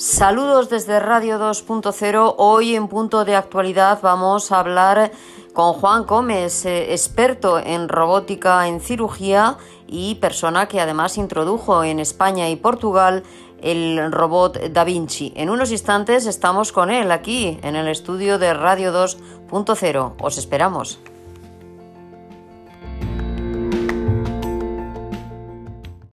Saludos desde Radio 2.0. Hoy en punto de actualidad vamos a hablar con Juan Gómez, eh, experto en robótica en cirugía y persona que además introdujo en España y Portugal el robot Da Vinci. En unos instantes estamos con él aquí en el estudio de Radio 2.0. Os esperamos.